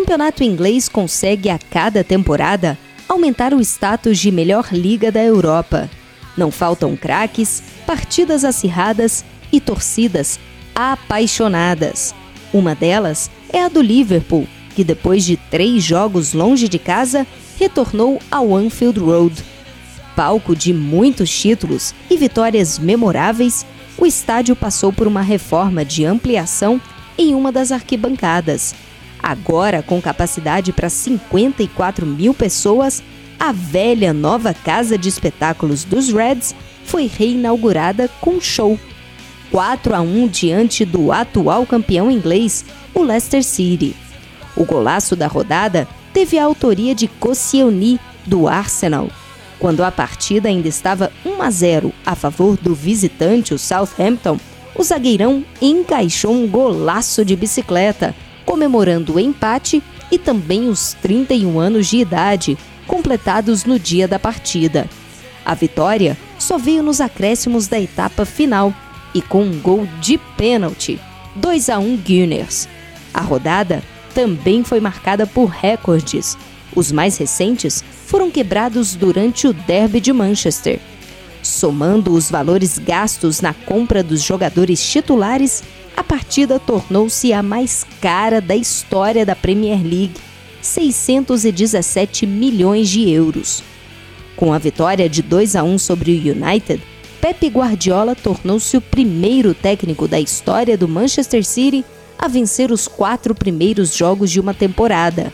campeonato inglês consegue a cada temporada aumentar o status de melhor liga da Europa. Não faltam craques, partidas acirradas e torcidas apaixonadas. Uma delas é a do Liverpool, que depois de três jogos longe de casa, retornou ao Anfield Road. Palco de muitos títulos e vitórias memoráveis, o estádio passou por uma reforma de ampliação em uma das arquibancadas. Agora, com capacidade para 54 mil pessoas, a velha nova casa de espetáculos dos Reds foi reinaugurada com show. 4 a 1 diante do atual campeão inglês, o Leicester City. O golaço da rodada teve a autoria de Koscielny, do Arsenal. Quando a partida ainda estava 1 a 0 a favor do visitante, o Southampton, o zagueirão encaixou um golaço de bicicleta, comemorando o empate e também os 31 anos de idade, completados no dia da partida. A vitória só veio nos acréscimos da etapa final e com um gol de pênalti, 2 a 1 Gunners. A rodada também foi marcada por recordes. Os mais recentes foram quebrados durante o Derby de Manchester. Somando os valores gastos na compra dos jogadores titulares, a partida tornou-se a mais cara da história da Premier League, 617 milhões de euros. Com a vitória de 2 a 1 sobre o United, Pep Guardiola tornou-se o primeiro técnico da história do Manchester City a vencer os quatro primeiros jogos de uma temporada.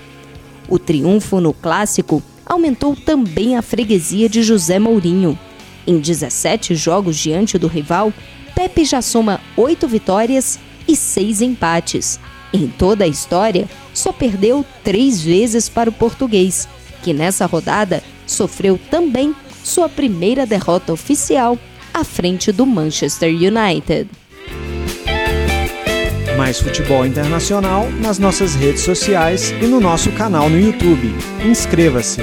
O triunfo no clássico aumentou também a freguesia de José Mourinho. Em 17 jogos diante do rival, Pepe já soma 8 vitórias e 6 empates. Em toda a história, só perdeu três vezes para o português, que nessa rodada sofreu também sua primeira derrota oficial à frente do Manchester United. Mais futebol internacional nas nossas redes sociais e no nosso canal no YouTube. Inscreva-se!